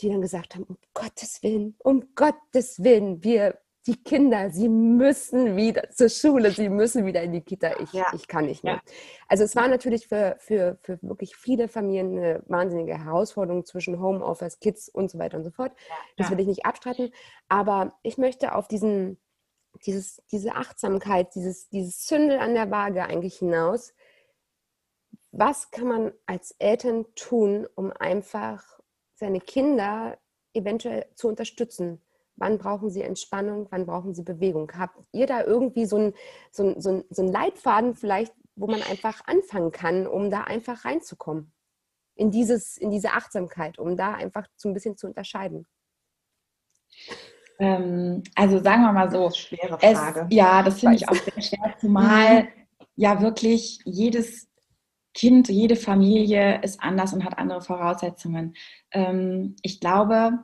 die dann gesagt haben, um Gottes Willen, um Gottes Willen, wir, die Kinder, sie müssen wieder zur Schule, sie müssen wieder in die Kita, ich, ja. ich kann nicht mehr. Ja. Also es war natürlich für, für, für wirklich viele Familien eine wahnsinnige Herausforderung zwischen Homeoffice, Kids und so weiter und so fort. Das will ich nicht abstreiten, aber ich möchte auf diesen, dieses, diese Achtsamkeit, dieses, dieses Zündel an der Waage eigentlich hinaus. Was kann man als Eltern tun, um einfach seine Kinder eventuell zu unterstützen. Wann brauchen sie Entspannung? Wann brauchen sie Bewegung? Habt ihr da irgendwie so einen so so so ein Leitfaden vielleicht, wo man einfach anfangen kann, um da einfach reinzukommen? In, dieses, in diese Achtsamkeit, um da einfach so ein bisschen zu unterscheiden? Ähm, also sagen wir mal so. Schwere Frage. Es, ja, das finde ich auch sehr schwer, zumal ja wirklich jedes Kind, jede Familie ist anders und hat andere Voraussetzungen. Ähm, ich glaube,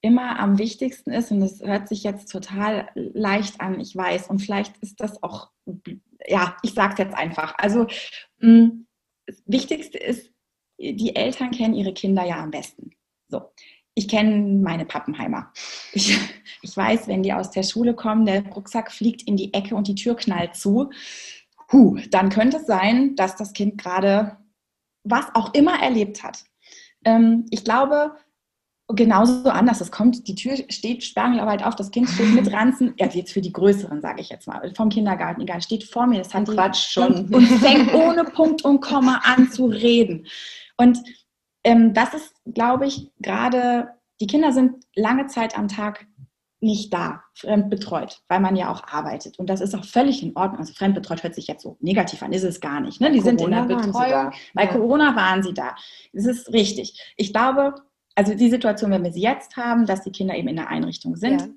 immer am wichtigsten ist, und das hört sich jetzt total leicht an, ich weiß, und vielleicht ist das auch, ja, ich sage es jetzt einfach. Also, mm, das Wichtigste ist, die Eltern kennen ihre Kinder ja am besten. So. Ich kenne meine Pappenheimer. Ich, ich weiß, wenn die aus der Schule kommen, der Rucksack fliegt in die Ecke und die Tür knallt zu huh, dann könnte es sein, dass das Kind gerade was auch immer erlebt hat. Ähm, ich glaube, genauso anders. Es kommt, die Tür steht sperrangelarbeit auf, das Kind steht mit *laughs* Ranzen. Ja, jetzt für die Größeren, sage ich jetzt mal, vom Kindergarten, egal, steht vor mir. Das hat Quatsch schon. Und, und fängt ohne Punkt und Komma an zu reden. Und ähm, das ist, glaube ich, gerade, die Kinder sind lange Zeit am Tag nicht da, fremdbetreut, weil man ja auch arbeitet. Und das ist auch völlig in Ordnung. Also fremdbetreut hört sich jetzt so negativ an, ist es gar nicht. Ne? Die Corona sind in der Betreuung. Bei ja. Corona waren sie da. Das ist richtig. Ich glaube, also die Situation, wenn wir sie jetzt haben, dass die Kinder eben in der Einrichtung sind, ja.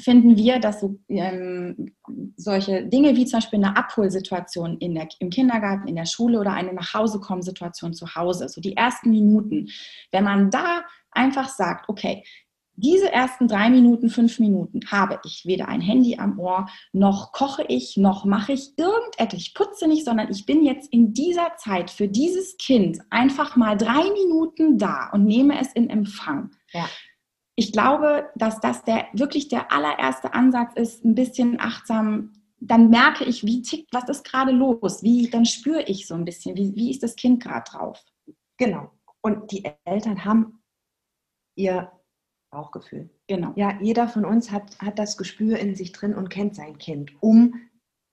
finden wir, dass so, ähm, solche Dinge wie zum Beispiel eine Abholsituation in der, im Kindergarten, in der Schule oder eine Nachhausekommen-Situation zu Hause, so die ersten Minuten, wenn man da einfach sagt, okay, diese ersten drei Minuten, fünf Minuten habe ich weder ein Handy am Ohr, noch koche ich, noch mache ich irgendetwas. Ich putze nicht, sondern ich bin jetzt in dieser Zeit für dieses Kind einfach mal drei Minuten da und nehme es in Empfang. Ja. Ich glaube, dass das der wirklich der allererste Ansatz ist, ein bisschen achtsam. Dann merke ich, wie tickt, was ist gerade los? Wie, dann spüre ich so ein bisschen, wie, wie ist das Kind gerade drauf? Genau. Und die Eltern haben ihr Bauchgefühl. Genau. Ja, jeder von uns hat, hat das Gespür in sich drin und kennt sein Kind, um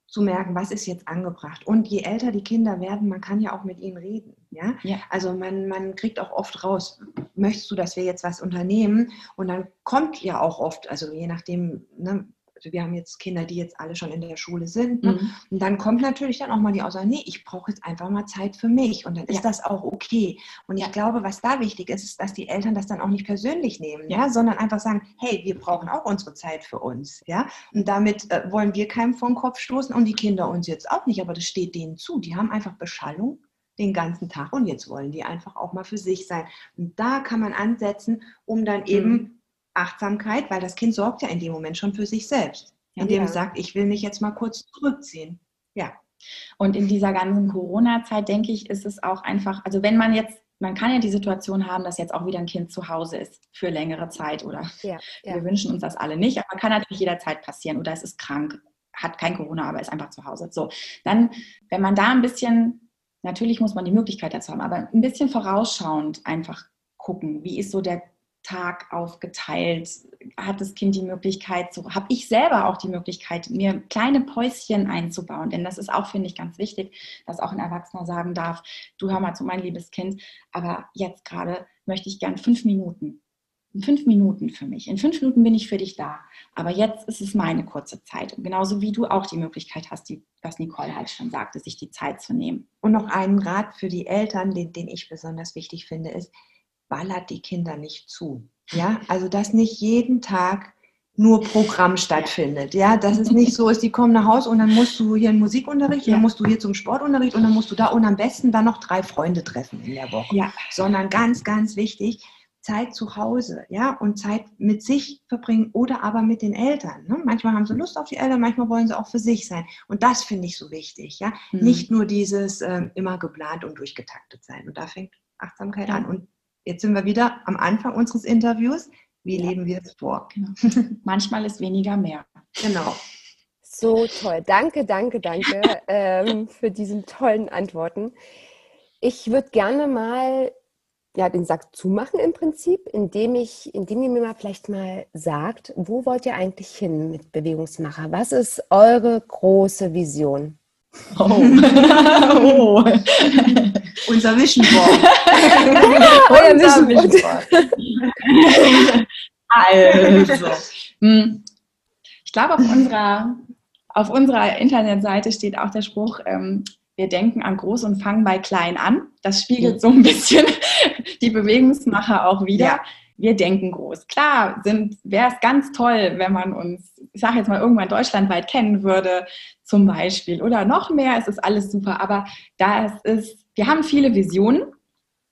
zu merken, was ist jetzt angebracht. Und je älter die Kinder werden, man kann ja auch mit ihnen reden. Ja? ja. Also man, man kriegt auch oft raus, möchtest du, dass wir jetzt was unternehmen? Und dann kommt ja auch oft, also je nachdem, ne, wir haben jetzt Kinder, die jetzt alle schon in der Schule sind. Ne? Mhm. Und dann kommt natürlich dann auch mal die Aussage, nee, ich brauche jetzt einfach mal Zeit für mich. Und dann ist ja. das auch okay. Und ich glaube, was da wichtig ist, ist, dass die Eltern das dann auch nicht persönlich nehmen, ja, sondern einfach sagen, hey, wir brauchen auch unsere Zeit für uns. Ja? Und damit äh, wollen wir keinem vor den Kopf stoßen und die Kinder uns jetzt auch nicht, aber das steht denen zu. Die haben einfach Beschallung den ganzen Tag und jetzt wollen die einfach auch mal für sich sein. Und da kann man ansetzen, um dann eben mhm. Achtsamkeit, weil das Kind sorgt ja in dem Moment schon für sich selbst, indem ja. es sagt, ich will mich jetzt mal kurz zurückziehen. Ja. Und in dieser ganzen Corona-Zeit, denke ich, ist es auch einfach, also wenn man jetzt, man kann ja die Situation haben, dass jetzt auch wieder ein Kind zu Hause ist für längere Zeit oder ja, ja. wir wünschen uns das alle nicht, aber kann natürlich jederzeit passieren oder es ist krank, hat kein Corona, aber ist einfach zu Hause. So, dann, wenn man da ein bisschen, natürlich muss man die Möglichkeit dazu haben, aber ein bisschen vorausschauend einfach gucken, wie ist so der Tag aufgeteilt? Hat das Kind die Möglichkeit, so habe ich selber auch die Möglichkeit, mir kleine Päuschen einzubauen? Denn das ist auch, finde ich, ganz wichtig, dass auch ein Erwachsener sagen darf, du hör mal zu, mein liebes Kind, aber jetzt gerade möchte ich gern fünf Minuten. Fünf Minuten für mich. In fünf Minuten bin ich für dich da. Aber jetzt ist es meine kurze Zeit. Und genauso wie du auch die Möglichkeit hast, die, was Nicole halt schon sagte, sich die Zeit zu nehmen. Und noch einen Rat für die Eltern, den, den ich besonders wichtig finde, ist, ballert die Kinder nicht zu. Ja, also dass nicht jeden Tag nur Programm stattfindet. Ja, dass es nicht so ist, die kommen nach Hause und dann musst du hier in Musikunterricht, ja. dann musst du hier zum Sportunterricht und dann musst du da und am besten dann noch drei Freunde treffen in der Woche. Ja. Sondern ganz, ganz wichtig, Zeit zu Hause, ja, und Zeit mit sich verbringen oder aber mit den Eltern. Ne? Manchmal haben sie Lust auf die Eltern, manchmal wollen sie auch für sich sein. Und das finde ich so wichtig, ja. Mhm. Nicht nur dieses ähm, immer geplant und durchgetaktet sein. Und da fängt Achtsamkeit ja. an. Und jetzt sind wir wieder am Anfang unseres Interviews. Wie ja. leben wir es vor? Genau. Manchmal ist weniger mehr. Genau. So toll. Danke, danke, danke ähm, für diese tollen Antworten. Ich würde gerne mal ja, den Sack zumachen im Prinzip, indem, ich, indem ihr mir mal vielleicht mal sagt, wo wollt ihr eigentlich hin mit Bewegungsmacher? Was ist eure große Vision? Oh. oh. *laughs* Unser Vision Board. *laughs* Euer Vision Board. *laughs* also. Hm. Ich glaube, auf unserer, auf unserer Internetseite steht auch der Spruch, ähm, wir denken an groß und fangen bei klein an. Das spiegelt so ein bisschen die Bewegungsmacher auch wieder. Ja. Wir denken groß. Klar, wäre es ganz toll, wenn man uns, ich sage jetzt mal, irgendwann deutschlandweit kennen würde, zum Beispiel. Oder noch mehr, es ist alles super. Aber da es ist, wir haben viele Visionen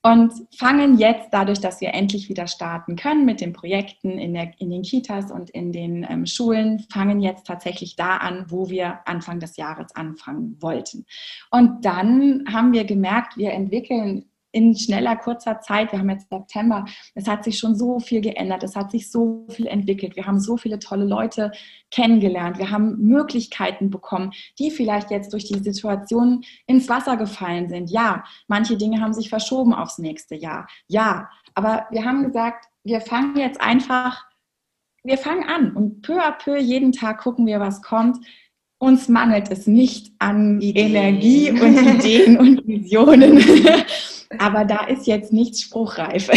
und fangen jetzt dadurch, dass wir endlich wieder starten können mit den Projekten in, der, in den Kitas und in den ähm, Schulen, fangen jetzt tatsächlich da an, wo wir Anfang des Jahres anfangen wollten. Und dann haben wir gemerkt, wir entwickeln in schneller, kurzer Zeit, wir haben jetzt September, es hat sich schon so viel geändert, es hat sich so viel entwickelt, wir haben so viele tolle Leute kennengelernt, wir haben Möglichkeiten bekommen, die vielleicht jetzt durch die Situation ins Wasser gefallen sind. Ja, manche Dinge haben sich verschoben aufs nächste Jahr. Ja, aber wir haben gesagt, wir fangen jetzt einfach, wir fangen an und peu à peu jeden Tag gucken wir, was kommt uns mangelt es nicht an Ideen. Energie und Ideen und Visionen. *laughs* Aber da ist jetzt nichts spruchreif.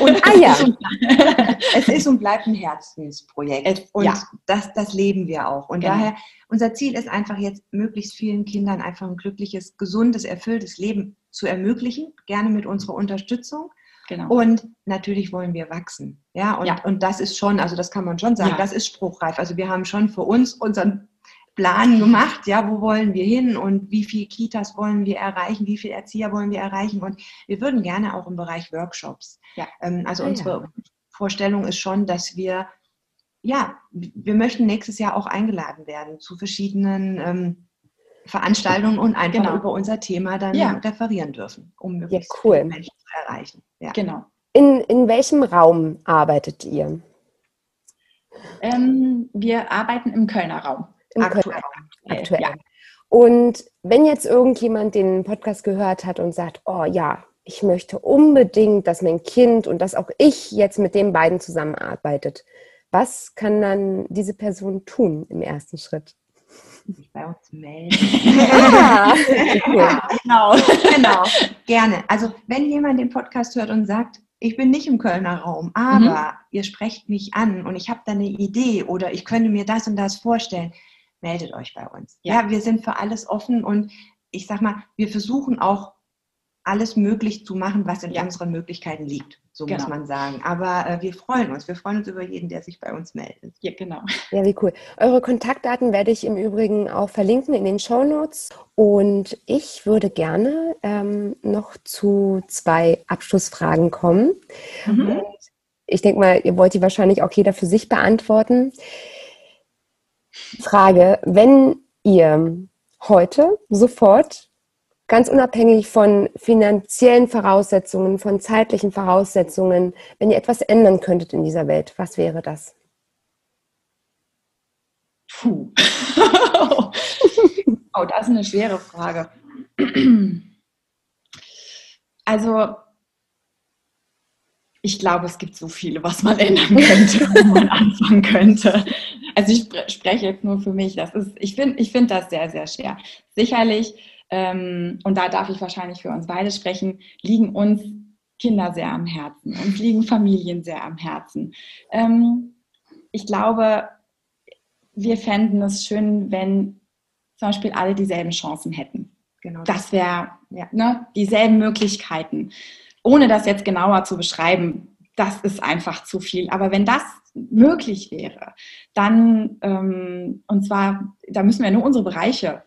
Und *laughs* ah ja, es ist und bleibt ein Herzensprojekt. Und ja. das, das leben wir auch. Und genau. daher, unser Ziel ist einfach jetzt, möglichst vielen Kindern einfach ein glückliches, gesundes, erfülltes Leben zu ermöglichen, gerne mit unserer Unterstützung. Genau. Und natürlich wollen wir wachsen. Ja, und, ja. und das ist schon, also das kann man schon sagen, ja. das ist spruchreif. Also wir haben schon für uns unseren Plan gemacht, ja, wo wollen wir hin und wie viele Kitas wollen wir erreichen, wie viele Erzieher wollen wir erreichen und wir würden gerne auch im Bereich Workshops. Ja. Ähm, also ah, unsere ja. Vorstellung ist schon, dass wir, ja, wir möchten nächstes Jahr auch eingeladen werden zu verschiedenen ähm, Veranstaltungen und einfach genau. über unser Thema dann ja. referieren dürfen, um möglichst ja, cool. Menschen zu erreichen. Ja. Genau. In, in welchem Raum arbeitet ihr? Ähm, wir arbeiten im Kölner Raum. Im aktuell. aktuell. Ja. Und wenn jetzt irgendjemand den Podcast gehört hat und sagt, oh ja, ich möchte unbedingt, dass mein Kind und dass auch ich jetzt mit den beiden zusammenarbeitet, was kann dann diese Person tun im ersten Schritt? Sich bei uns melden. ah, *laughs* ja, *laughs* genau. genau, gerne. Also wenn jemand den Podcast hört und sagt, ich bin nicht im Kölner Raum, aber mhm. ihr sprecht mich an und ich habe da eine Idee oder ich könnte mir das und das vorstellen, meldet euch bei uns. Ja, ja wir sind für alles offen und ich sag mal, wir versuchen auch alles möglich zu machen, was in ja. unseren Möglichkeiten liegt, so genau. muss man sagen. Aber äh, wir freuen uns. Wir freuen uns über jeden, der sich bei uns meldet. Ja, genau. Ja, wie cool. Eure Kontaktdaten werde ich im Übrigen auch verlinken in den Show Notes. Und ich würde gerne ähm, noch zu zwei Abschlussfragen kommen. Mhm. Ich denke mal, ihr wollt die wahrscheinlich auch jeder für sich beantworten. Frage, wenn ihr heute sofort, ganz unabhängig von finanziellen Voraussetzungen, von zeitlichen Voraussetzungen, wenn ihr etwas ändern könntet in dieser Welt, was wäre das? Puh. *laughs* oh, das ist eine schwere Frage. Also, ich glaube, es gibt so viele, was man ändern könnte, wo man *laughs* anfangen könnte. Also ich spreche jetzt nur für mich. Das ist, ich finde ich find das sehr, sehr schwer. Sicherlich, ähm, und da darf ich wahrscheinlich für uns beide sprechen, liegen uns Kinder sehr am Herzen. Uns liegen Familien sehr am Herzen. Ähm, ich glaube, wir fänden es schön, wenn zum Beispiel alle dieselben Chancen hätten. Genau. Das wäre ja, ne, dieselben Möglichkeiten ohne das jetzt genauer zu beschreiben, das ist einfach zu viel. Aber wenn das möglich wäre, dann, ähm, und zwar, da müssen wir nur unsere Bereiche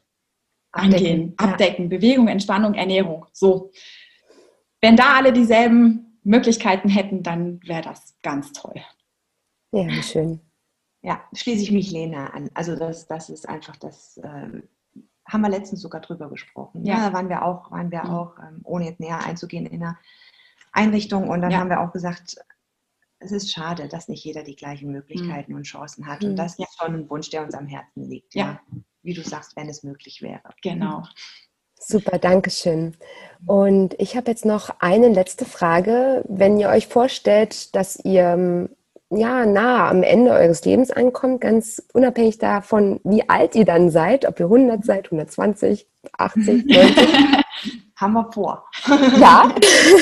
angehen, abdecken, ja. Bewegung, Entspannung, Ernährung. So. Wenn da alle dieselben Möglichkeiten hätten, dann wäre das ganz toll. Ja, schön. Ja, schließe ich mich Lena an. Also das, das ist einfach das, äh, haben wir letztens sogar drüber gesprochen. Ja, ja da waren wir auch, waren wir mhm. auch, ähm, ohne jetzt näher einzugehen, in einer Einrichtung. Und dann ja. haben wir auch gesagt, es ist schade, dass nicht jeder die gleichen Möglichkeiten mhm. und Chancen hat. Und mhm. das ist schon ein Wunsch, der uns am Herzen liegt. Ja. ja. Wie du sagst, wenn es möglich wäre. Genau. Super, danke schön. Und ich habe jetzt noch eine letzte Frage. Wenn ihr euch vorstellt, dass ihr ja, nah am Ende eures Lebens ankommt, ganz unabhängig davon, wie alt ihr dann seid, ob ihr 100 seid, 120, 80, 90. Haben wir vor. ja.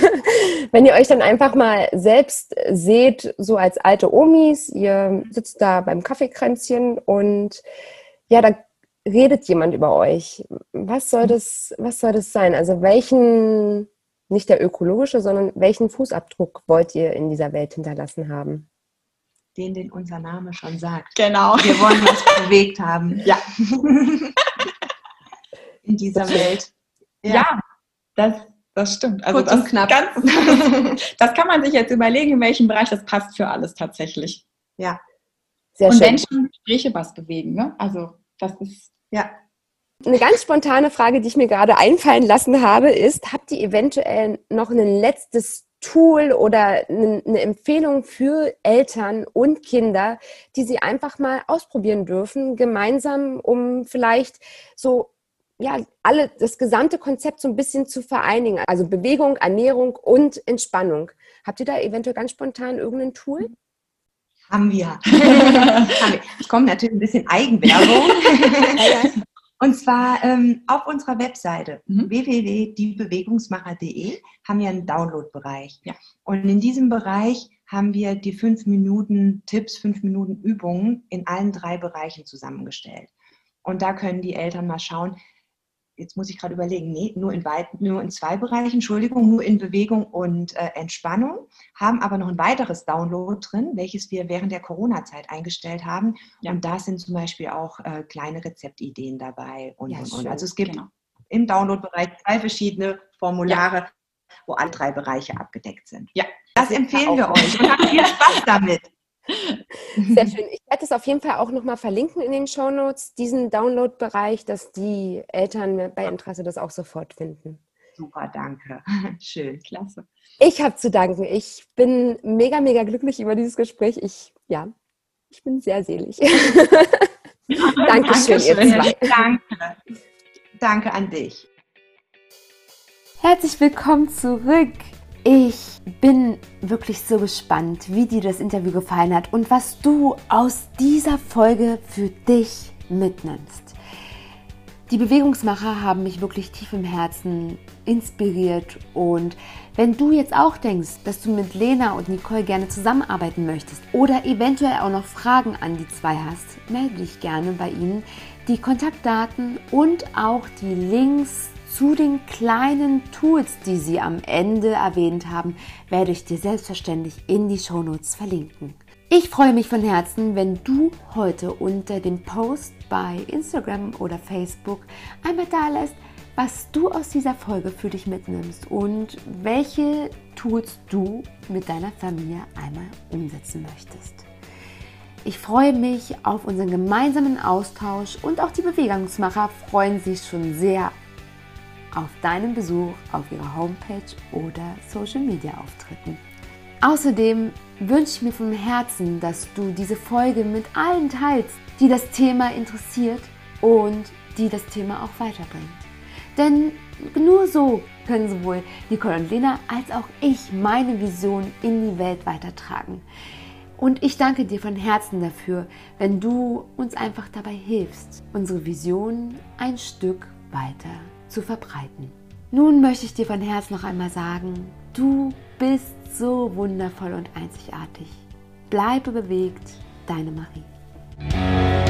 *laughs* Wenn ihr euch dann einfach mal selbst seht, so als alte Omis, ihr sitzt da beim Kaffeekränzchen und ja, da redet jemand über euch. Was soll das, was soll das sein? Also welchen, nicht der ökologische, sondern welchen Fußabdruck wollt ihr in dieser Welt hinterlassen haben? Den, den unser Name schon sagt. Genau. Wir wollen was *laughs* bewegt haben. Ja. *laughs* In dieser Welt. Ja, ja das, das stimmt. Also Kurz das, und knapp. Ganz, *laughs* das kann man sich jetzt überlegen, in welchem Bereich das passt für alles tatsächlich. Ja. Sehr und schön. Menschen Gespräche was bewegen, ne? Also das ist. Ja. Eine ganz spontane Frage, die ich mir gerade einfallen lassen habe, ist, habt ihr eventuell noch ein letztes Tool oder eine Empfehlung für Eltern und Kinder, die sie einfach mal ausprobieren dürfen, gemeinsam, um vielleicht so ja, alle, das gesamte Konzept so ein bisschen zu vereinigen. Also Bewegung, Ernährung und Entspannung. Habt ihr da eventuell ganz spontan irgendein Tool? Haben wir. *laughs* Haben wir. Es kommt natürlich ein bisschen Eigenwerbung. *laughs* *laughs* Und zwar ähm, auf unserer Webseite mhm. www.diebewegungsmacher.de haben wir einen Download-Bereich. Ja. Und in diesem Bereich haben wir die fünf Minuten Tipps, fünf Minuten Übungen in allen drei Bereichen zusammengestellt. Und da können die Eltern mal schauen, jetzt muss ich gerade überlegen, nee, nur in, weit, nur in zwei Bereichen, Entschuldigung, nur in Bewegung und äh, Entspannung, haben aber noch ein weiteres Download drin, welches wir während der Corona-Zeit eingestellt haben. Ja. Und da sind zum Beispiel auch äh, kleine Rezeptideen dabei und, ja, und, und. Also es gibt genau. im Download-Bereich zwei verschiedene Formulare, ja. wo alle drei Bereiche abgedeckt sind. Ja, das, das empfehlen wir euch und habt viel Spaß damit. Sehr *laughs* schön. Ich werde es auf jeden Fall auch nochmal verlinken in den Show Notes, diesen Download-Bereich, dass die Eltern bei Interesse das auch sofort finden. Super, danke. *laughs* Schön, klasse. Ich habe zu danken. Ich bin mega, mega glücklich über dieses Gespräch. Ich, ja, ich bin sehr selig. *laughs* Dankeschön, ihr zwei. Danke. Danke an dich. Herzlich willkommen zurück. Ich bin wirklich so gespannt, wie dir das Interview gefallen hat und was du aus dieser Folge für dich mitnimmst. Die Bewegungsmacher haben mich wirklich tief im Herzen inspiriert und wenn du jetzt auch denkst, dass du mit Lena und Nicole gerne zusammenarbeiten möchtest oder eventuell auch noch Fragen an die zwei hast, melde dich gerne bei ihnen. Die Kontaktdaten und auch die Links zu den kleinen Tools, die sie am Ende erwähnt haben, werde ich dir selbstverständlich in die Shownotes verlinken. Ich freue mich von Herzen, wenn du heute unter dem Post bei Instagram oder Facebook einmal da lässt, was du aus dieser Folge für dich mitnimmst und welche Tools du mit deiner Familie einmal umsetzen möchtest. Ich freue mich auf unseren gemeinsamen Austausch und auch die Bewegungsmacher freuen sich schon sehr auf deinen Besuch auf ihrer Homepage oder Social Media Auftritten. Außerdem wünsche ich mir von Herzen, dass du diese Folge mit allen teilst, die das Thema interessiert und die das Thema auch weiterbringt. Denn nur so können sowohl Nicole und Lena als auch ich meine Vision in die Welt weitertragen. Und ich danke dir von Herzen dafür, wenn du uns einfach dabei hilfst, unsere Vision ein Stück weiter zu verbreiten. Nun möchte ich dir von Herzen noch einmal sagen, du bist so wundervoll und einzigartig. Bleibe bewegt, deine Marie.